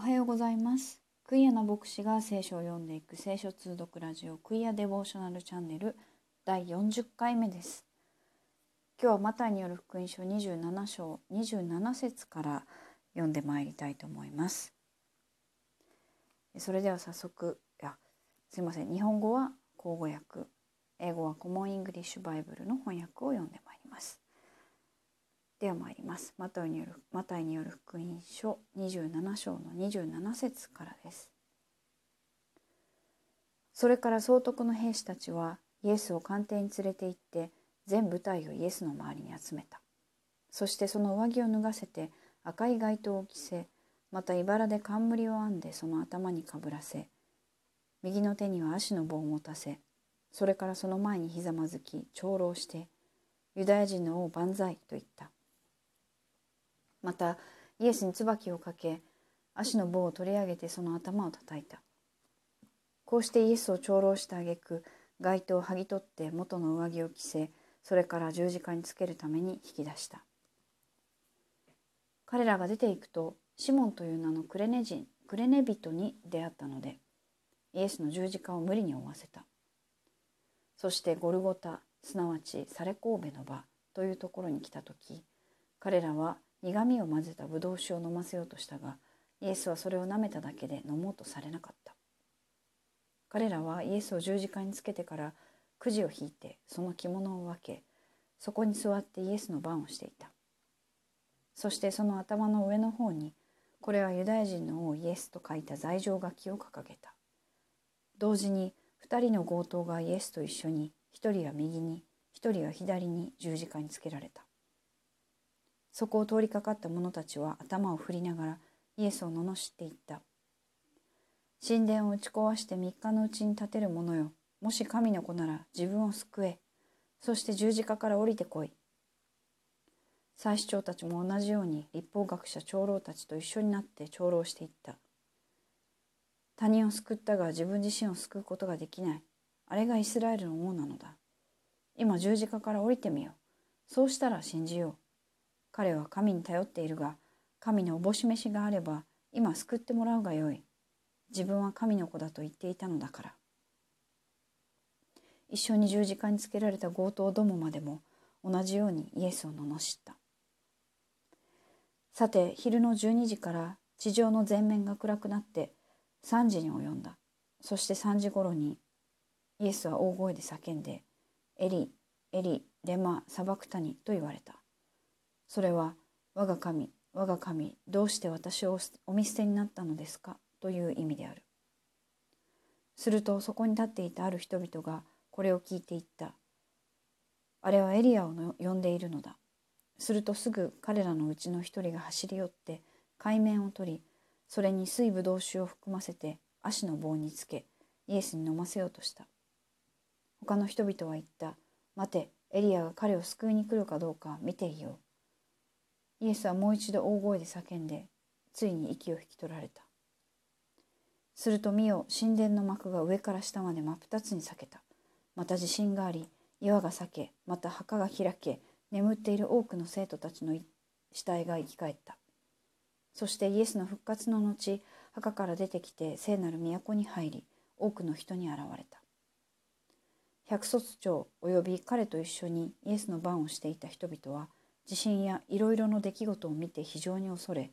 おはようございます。クイアな牧師が聖書を読んでいく聖書通読ラジオクイアデボーショナルチャンネル第40回目です。今日はマタイによる福音書27章27節から読んでまいりたいと思います。それでは早速いやすいません。日本語は口語訳英語はコモンイングリッシュバイブルの翻訳を読んでまいります。では参ります。マタイによるマタイによる福音書27章の27節からです。それから総督の兵士たちはイエスを官邸に連れて行って全部隊をイエスの周りに集めた。そしてその上着を脱がせて赤い街灯を着せまた茨で冠を編んでその頭にかぶらせ右の手には足の棒を持たせそれからその前にひざまずき長老してユダヤ人の王万歳と言った。またイエスに椿をかけ足の棒を取り上げてその頭を叩いた。こうしてイエスを長老した挙句街灯を剥ぎ取って元の上着を着せそれから十字架につけるために引き出した。彼らが出ていくとシモンという名のクレネ人クレネ人に出会ったのでイエスの十字架を無理に負わせた。そしてゴルゴタすなわちサレ神戸の場というところに来た時彼らは苦みを混ぜたブドウ酒を飲ませようとしたがイエスはそれを舐めただけで飲もうとされなかった。彼らはイエスを十字架につけてからくじを引いてその着物を分けそこに座ってイエスの番をしていた。そしてその頭の上の方にこれはユダヤ人の王イエスと書いた罪状書きを掲げた。同時に2人の強盗がイエスと一緒に1人は右に1人は左に十字架につけられた。そこを通りかかった者たちは頭を振りながらイエスを罵っていった。神殿を打ち壊して3日のうちに建てる者よ。もし神の子なら自分を救え。そして十字架から降りてこい。祭司長たちも同じように立法学者長老たちと一緒になって長老していった。他人を救ったが自分自身を救うことができない。あれがイスラエルの王なのだ。今十字架から降りてみよう。そうしたら信じよう。彼は神に頼っているが神のおぼし飯があれば今救ってもらうがよい。自分は神の子だと言っていたのだから。一緒に十字架につけられた強盗どもまでも同じようにイエスを罵った。さて昼の12時から地上の全面が暗くなって3時に及んだ。そして3時ごろにイエスは大声で叫んで「エリエリレマサバクタニ」と言われた。それは我が神我が神どうして私をお見捨てになったのですか？という意味である。するとそこに立っていたある人々がこれを聞いていった。あれはエリアを呼んでいるのだ。するとすぐ彼らのうちの一人が走り寄って海面を取りそれに水ぶどう酒を含ませて足の棒につけイエスに飲ませようとした。他の人々は言った。待てエリアが彼を救いに来るかどうか見ていよう。イエスはもう一度大声で叫んでついに息を引き取られた。すると見よ神殿の幕が上から下まで真っ二つに裂けた。また地震があり岩が裂けまた墓が開け眠っている多くの生徒たちの死体が生き返った。そしてイエスの復活の後墓から出てきて聖なる都に入り多くの人に現れた。百卒長および彼と一緒にイエスの番をしていた人々は地震やいろいろの出来事を見て非常に恐れ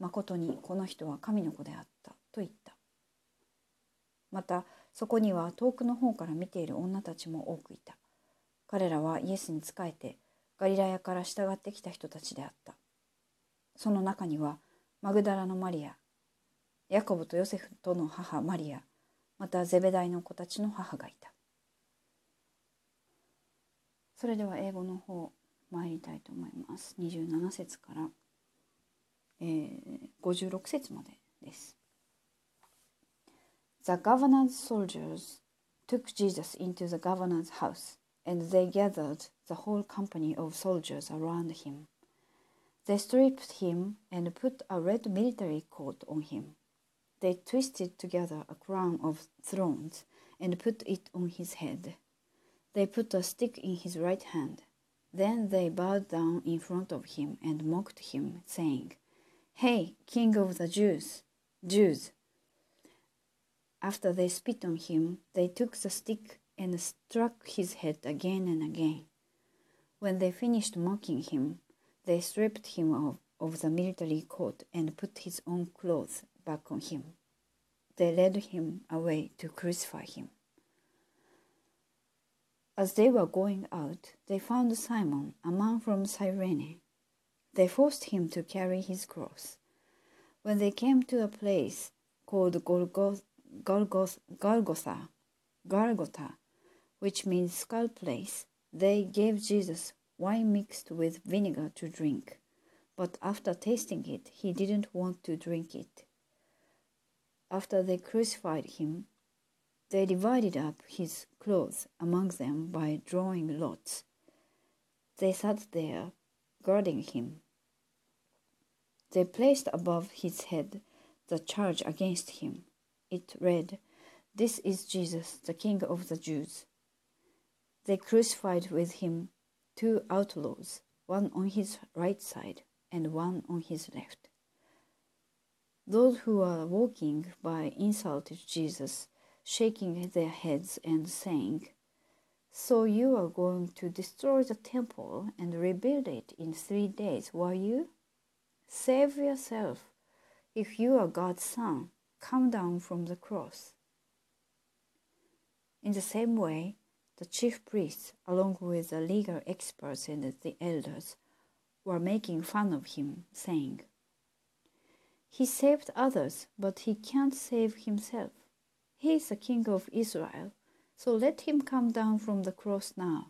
まことにこの人は神の子であったと言った。またそこには遠くの方から見ている女たちも多くいた。彼らはイエスに仕えてガリラヤから従ってきた人たちであった。その中にはマグダラのマリアヤコブとヨセフとの母マリアまたゼベダイの子たちの母がいた。それでは英語の方 参りたいと思います。27節から、えー、56節までです。The governor's soldiers took Jesus into the governor's house, and they gathered the whole company of soldiers around him. They stripped him and put a red military coat on him. They twisted together a crown of thorns and put it on his head. They put a stick in his right hand then they bowed down in front of him and mocked him, saying, Hey, King of the Jews! Jews. After they spit on him, they took the stick and struck his head again and again. When they finished mocking him, they stripped him of, of the military coat and put his own clothes back on him. They led him away to crucify him. As they were going out, they found Simon, a man from Cyrene. They forced him to carry his cross. When they came to a place called Golgoth, Golgoth, Golgotha, Golgotha, which means skull place, they gave Jesus wine mixed with vinegar to drink. But after tasting it, he didn't want to drink it. After they crucified him, they divided up his clothes among them by drawing lots. They sat there, guarding him. They placed above his head the charge against him. It read, This is Jesus, the King of the Jews. They crucified with him two outlaws, one on his right side and one on his left. Those who were walking by insulted Jesus, shaking their heads and saying, So you are going to destroy the temple and rebuild it in three days, were you? Save yourself. If you are God's son, come down from the cross. In the same way, the chief priests, along with the legal experts and the elders, were making fun of him, saying, He saved others, but he can't save himself. He is the king of Israel, so let him come down from the cross now.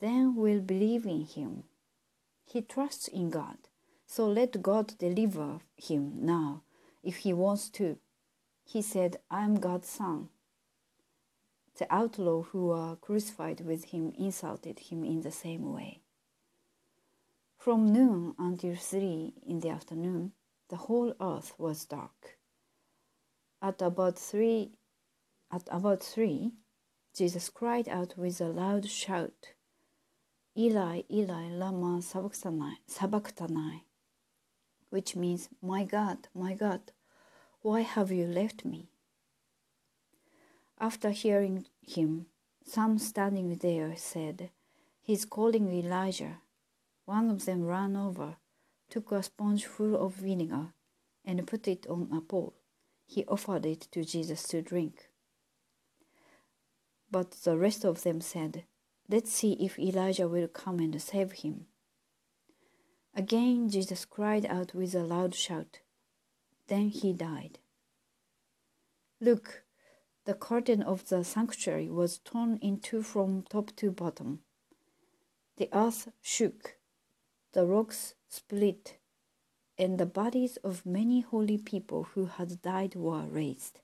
Then we'll believe in him. He trusts in God, so let God deliver him now if he wants to. He said, I'm God's son. The outlaw who were crucified with him insulted him in the same way. From noon until three in the afternoon, the whole earth was dark. At about three, at about three, Jesus cried out with a loud shout, Eli, Eli, lama sabachthani, which means, My God, my God, why have you left me? After hearing him, some standing there said, He's calling Elijah. One of them ran over, took a sponge full of vinegar, and put it on a pole. He offered it to Jesus to drink. But the rest of them said, Let's see if Elijah will come and save him. Again Jesus cried out with a loud shout. Then he died. Look, the curtain of the sanctuary was torn in two from top to bottom. The earth shook, the rocks split, and the bodies of many holy people who had died were raised.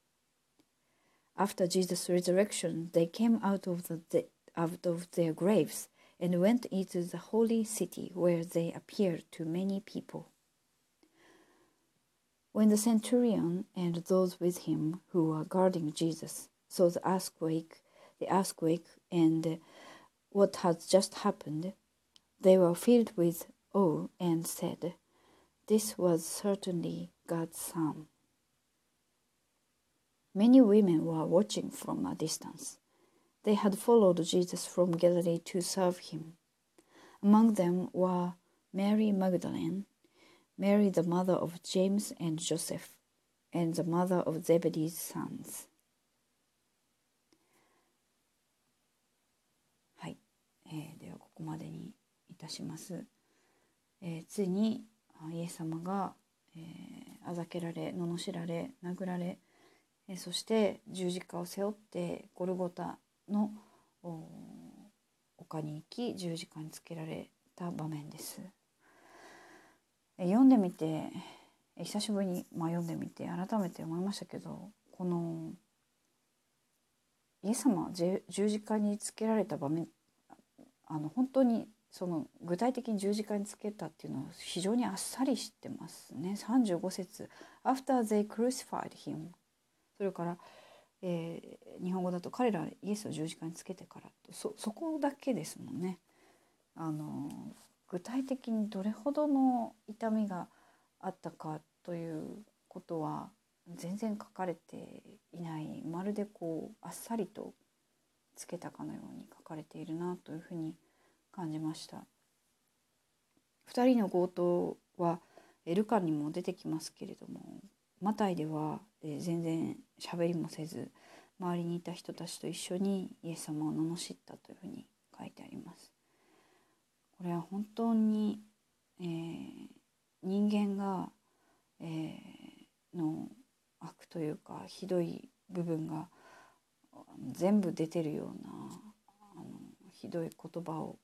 After Jesus' resurrection, they came out of, the, out of their graves and went into the holy city where they appeared to many people. When the centurion and those with him who were guarding Jesus saw the earthquake, the earthquake and what had just happened, they were filled with awe and said, This was certainly God's Son. Many women were watching from a distance. They had followed Jesus from Galilee to serve him. Among them were Mary Magdalene, Mary the mother of James and Joseph, and the mother of Zebedee's sons. はい、えー、ではここまでにいたします。えー、ついに イエス様が、えー、あざけられ罵られ殴られ、えー、そして十字架を背負ってゴルゴタの丘に行き十字架につけられた場面です。え読んでみて久しぶりに、まあ、読んでみて改めて思いましたけどこのイエス様十字架につけられた場面あの本当にその具体的に十字架につけたっていうのを非常にあっさりしてますね。35節 After they crucified him それからえー、日本語だと彼らイエスを十字架につけてからそそこだけですもんね。あの具体的にどれほどの痛みがあったかということは全然書かれていない。まるでこうあっさりとつけたかのように書かれているなというふうに感じました2人の強盗はルカにも出てきますけれどもマタイでは全然喋りもせず周りにいた人たちと一緒にイエス様を罵ったというふうに書いてあります。これは本当に、えー、人間が、えー、の悪というかひどい部分が全部出てるようなあのひどい言葉を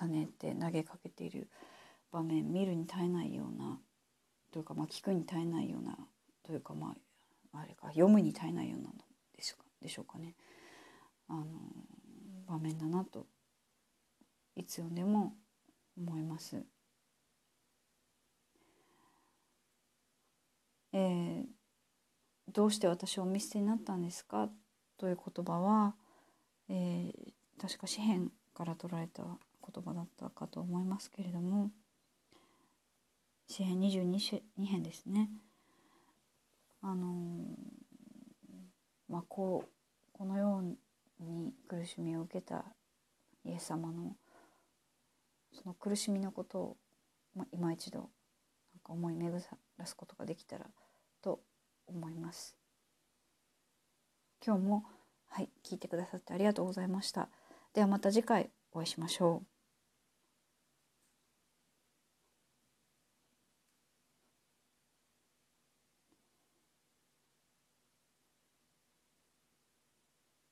重ねて投げかけている場面見るに耐えないようなというか、まあ、聞くに耐えないようなというか、まあ、あれか読むに耐えないようなのですかでしょうかねあの場面だなといつ読んでも思います。えー、どうして私を見捨てになったんですか？という言葉は、えー、確か詩篇から取られた言葉だったかと思いますけれども詩編22編ですね。あのまあこうこのように苦しみを受けたイエス様のその苦しみのことを、まあ、今一度なんか思い巡らすことができたらと思います。今日もはい聞いてくださってありがとうございました。ではまた次回お会いしましょう。